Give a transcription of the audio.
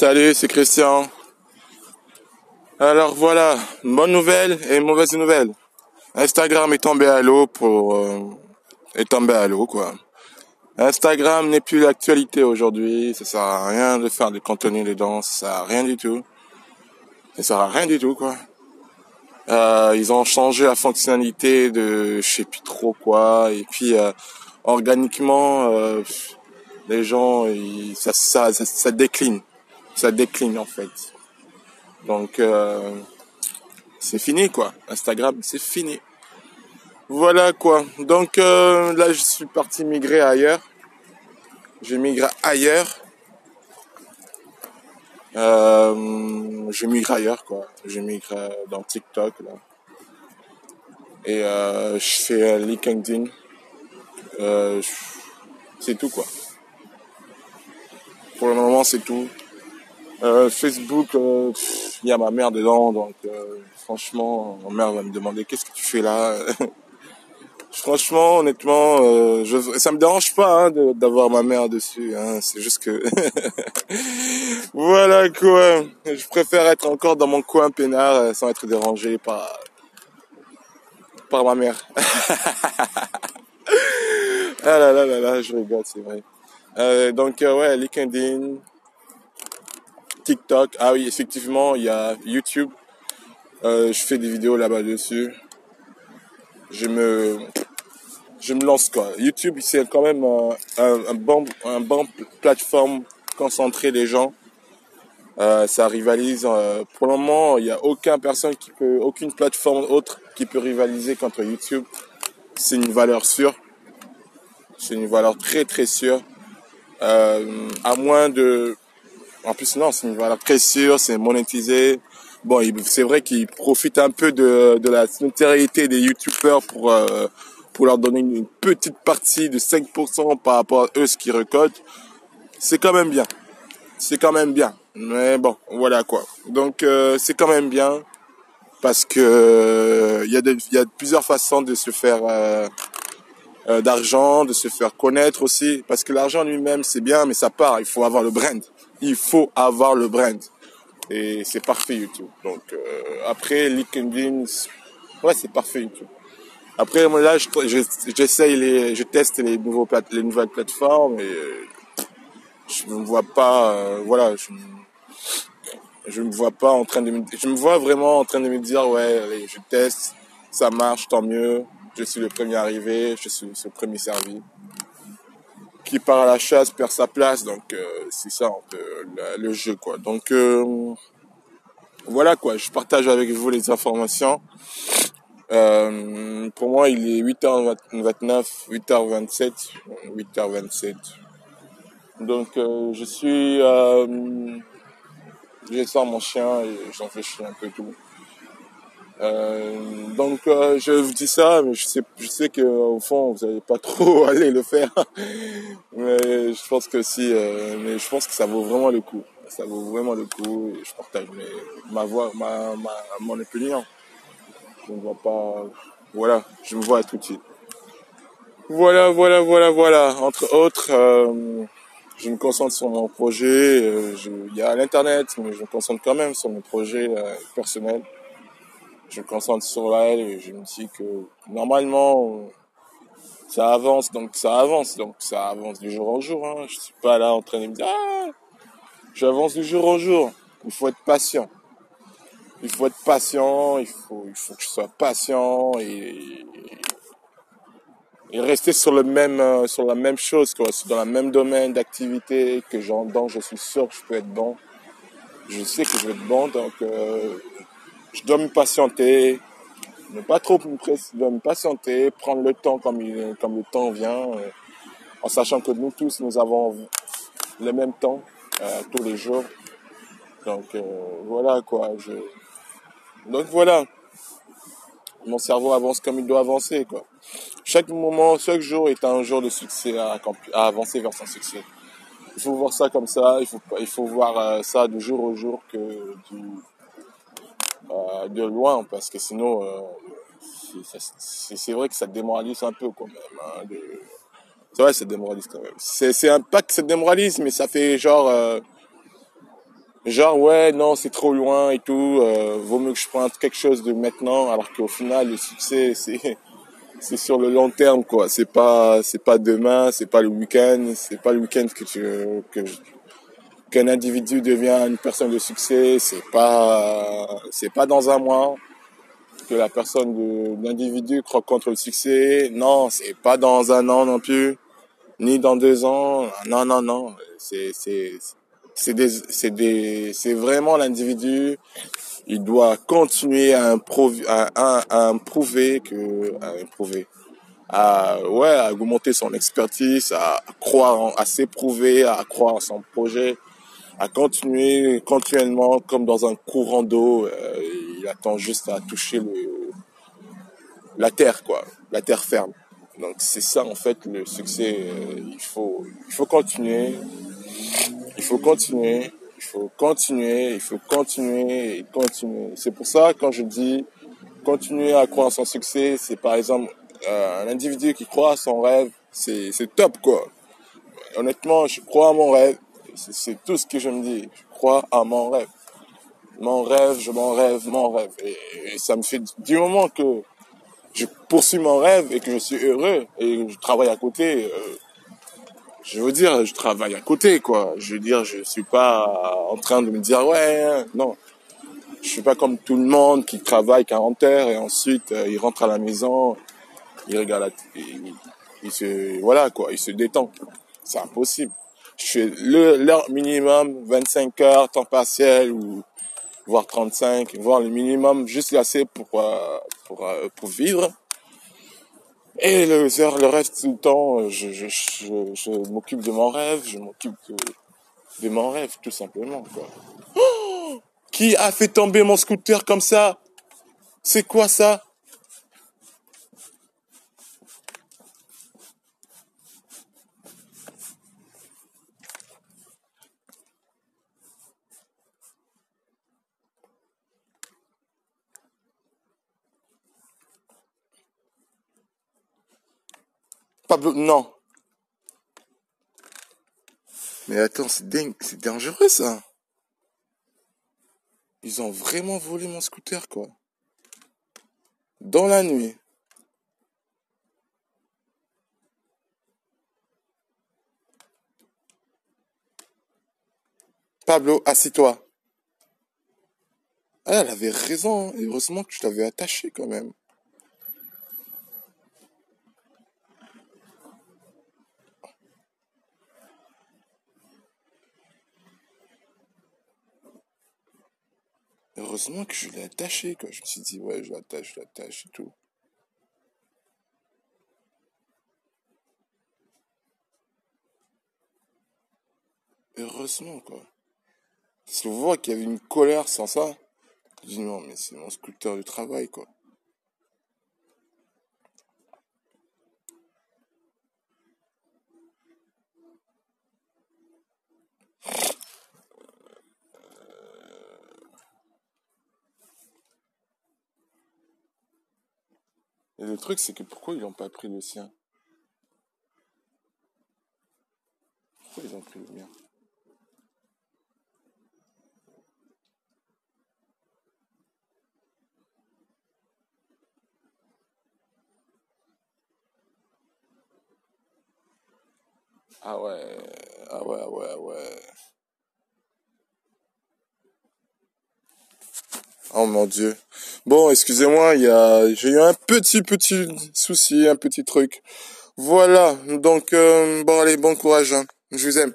Salut, c'est Christian. Alors voilà, bonne nouvelle et mauvaise nouvelle. Instagram est tombé à l'eau pour euh, est tombé à l'eau quoi. Instagram n'est plus l'actualité aujourd'hui, ça sert à rien de faire du contenu dedans, ça sert à rien du tout. Ça sert à rien du tout quoi. Euh, ils ont changé la fonctionnalité de je sais plus trop quoi et puis euh, organiquement les gens ça décline ça décline en fait. Donc euh, c'est fini quoi. Instagram, c'est fini. Voilà quoi. Donc euh, là, je suis parti migrer ailleurs. J'ai migré ailleurs. Euh, je migre ailleurs quoi. Je migre dans TikTok là. Et euh, je fais LinkedIn. Euh, c'est tout quoi. Pour le moment, c'est tout. Euh, Facebook, euh, il y a ma mère dedans, donc euh, franchement, ma mère va me demander qu'est-ce que tu fais là? franchement, honnêtement, euh, je, ça me dérange pas hein, d'avoir ma mère dessus. Hein, c'est juste que voilà quoi. Je préfère être encore dans mon coin peinard euh, sans être dérangé par par ma mère. ah là là là là, je rigole, c'est vrai. Euh, donc euh, ouais, LinkedIn, TikTok. Ah oui, effectivement, il y a YouTube. Euh, je fais des vidéos là-bas dessus. Je me, je me lance quoi. YouTube, c'est quand même un, un bon, un bon plateforme concentré des gens. Euh, ça rivalise. euh, pour le moment, il n'y a aucune personne qui peut, aucune plateforme autre qui peut rivaliser contre YouTube. C'est une valeur sûre. C'est une valeur très très sûre. À moins de, en plus, non, c'est très sûre, c'est monétisé. Bon, c'est vrai qu'ils profitent un peu de, la notoriété des youtubeurs pour, euh, leur donner une, petite partie de 5% par rapport à eux, ce qu'ils récoltent. C'est quand même bien. C'est quand même bien. Mais bon, voilà quoi. Donc, euh, c'est quand même bien parce que euh, il y, y a plusieurs façons de se faire d'argent, de se faire connaître aussi. Parce que l'argent lui-même, c'est bien, mais ça part. Il faut avoir le brand. Il faut avoir le brand. Et c'est parfait YouTube. Donc euh, après LinkedIn, ouais, c'est parfait YouTube. Après moi là, je- je- j'essaye les, je teste les nouveaux les nouvelles plateformes et euh, je me vois pas, euh, voilà, je, me- vois pas en train de me, je me vois vraiment en train de me dire ouais, je teste, ça marche, tant mieux. Je suis le premier arrivé, je suis le premier servi. Qui part à la chasse perd sa place, donc euh, c'est ça un peu le, jeu quoi. Donc euh, voilà quoi, je partage avec vous les informations. Euh, pour moi, il est 8h29, 8h27, 8h27. Donc euh, je suis, je sors mon chien et j'en fais chier un peu tout. Euh, donc euh, je vous dis ça, mais je sais, je sais que au fond vous n'allez pas trop aller le faire. mais je pense que si, euh, mais je pense que ça vaut vraiment le coup. Ça vaut vraiment le coup et je partage mes- ma voix, ma, ma, mon opinion. Je ne vois pas, voilà, je me vois tout de suite. Voilà, voilà, voilà, voilà. Entre autres, euh, je me concentre sur mon projet. je- Il y a l'internet, mais je me concentre quand même sur mes projets euh, personnels. Je me concentre sur elle et je me dis que normalement ça avance, donc ça avance, donc ça avance du jour au jour. Hein. Je suis pas là en train de me dire ah, j'avance du jour au jour. Il faut être patient. Il faut être patient. Il faut, il faut que je sois patient et rester sur le même euh, sur la même chose quoi, dans le même domaine d'activité que j'en dont je suis sûr que je peux être bon. Je sais que je vais être bon, donc euh, je dois me patienter, ne pas trop me presser, je dois me patienter, prendre le temps comme le temps vient, euh, en sachant que nous tous nous avons le même temps euh, tous les jours. Donc euh, voilà quoi. Donc voilà, mon cerveau avance comme il doit avancer quoi. Chaque moment, chaque jour est un jour de succès à, avancer vers son succès. Il faut voir ça comme ça, il faut, voir ça de jour au jour que du, euh, de loin, parce que sinon, euh, c'est- vrai que ça démoralise un peu quand même. hein, C'est vrai, ça démoralise quand même. C'est un pas que ça démoralise, mais ça fait genre... euh, Genre, ouais, non, c'est trop loin et tout, vaut mieux que je prenne quelque chose de maintenant, alors qu'au final, le succès, c'est, c'est sur le long terme, quoi. C'est pas, c'est pas demain, c'est pas le week-end, c'est pas le week-end que tu, que qu'un individu devient une personne de succès, c'est pas, c'est pas dans un mois que la personne de l'individu rencontre le succès. Non, c'est pas dans un an non plus, ni dans deux ans. Non, non, non. C'est, vraiment l'individu. Il doit continuer à improuver, à, à, que, à augmenter son expertise, à croire, en, à s'éprouver, à croire en son projet, à continuer continuellement comme dans un courant d'eau. Euh, il attend juste à toucher le, la terre, quoi, la terre ferme. Donc c'est ça en fait le succès. Euh, il faut, il faut continuer il faut continuer, il faut continuer, il faut continuer continuer. C'est pour ça, quand je dis continuer à croire en son succès, c'est par exemple euh, un individu qui croit à son rêve, c'est top quoi. Honnêtement, je crois à mon rêve, c'est tout ce que je me dis. Je crois à mon rêve. Mon rêve, je m'en rêve, mon rêve. Et, ça me fait du moment que je poursuis mon rêve et que je suis heureux et je travaille à côté, euh, je veux dire, je travaille à côté, quoi. Je veux dire, je suis pas en train de me dire, ouais, non. Je suis pas comme tout le monde qui travaille 40 heures et ensuite euh, il rentre à la maison, il regarde il se, voilà, quoi, il se détend. C'est impossible. Je fais l'heure minimum, 25 heures, temps partiel ou voire 35, voire le minimum juste assez pour, euh, pour, euh, pour vivre. Et le, le reste du temps, je, je, je, je m'occupe de mon rêve, je m'occupe de, de, mon rêve, tout simplement, quoi. Qui a fait tomber mon scooter comme ça? C'est quoi ça? Pablo, non. Mais attends, c'est c'est dangereux ça. Ils ont vraiment volé mon scooter, quoi. Dans la nuit. Pablo, assis-toi. Ah, elle avait raison. Hein. heureusement que tu t'avais attaché quand même. Heureusement que je l'ai attaché, quoi. Je me suis dit, ouais, je l'attache, je l'attache et tout. Heureusement, quoi. Parce vous voyez qu'il y avait une colère sans ça. Je dis, non, mais c'est mon sculpteur du travail, quoi. Et le truc, c'est que pourquoi ils n'ont pas pris le sien? Pourquoi ils ont pris le mien? Ah ouais, ah ouais, ouais, ouais. Oh mon dieu. Bon, excusez-moi, j'ai eu un petit petit souci, un petit truc. Voilà. Donc euh, bon allez, bon courage. Hein. Je vous aime.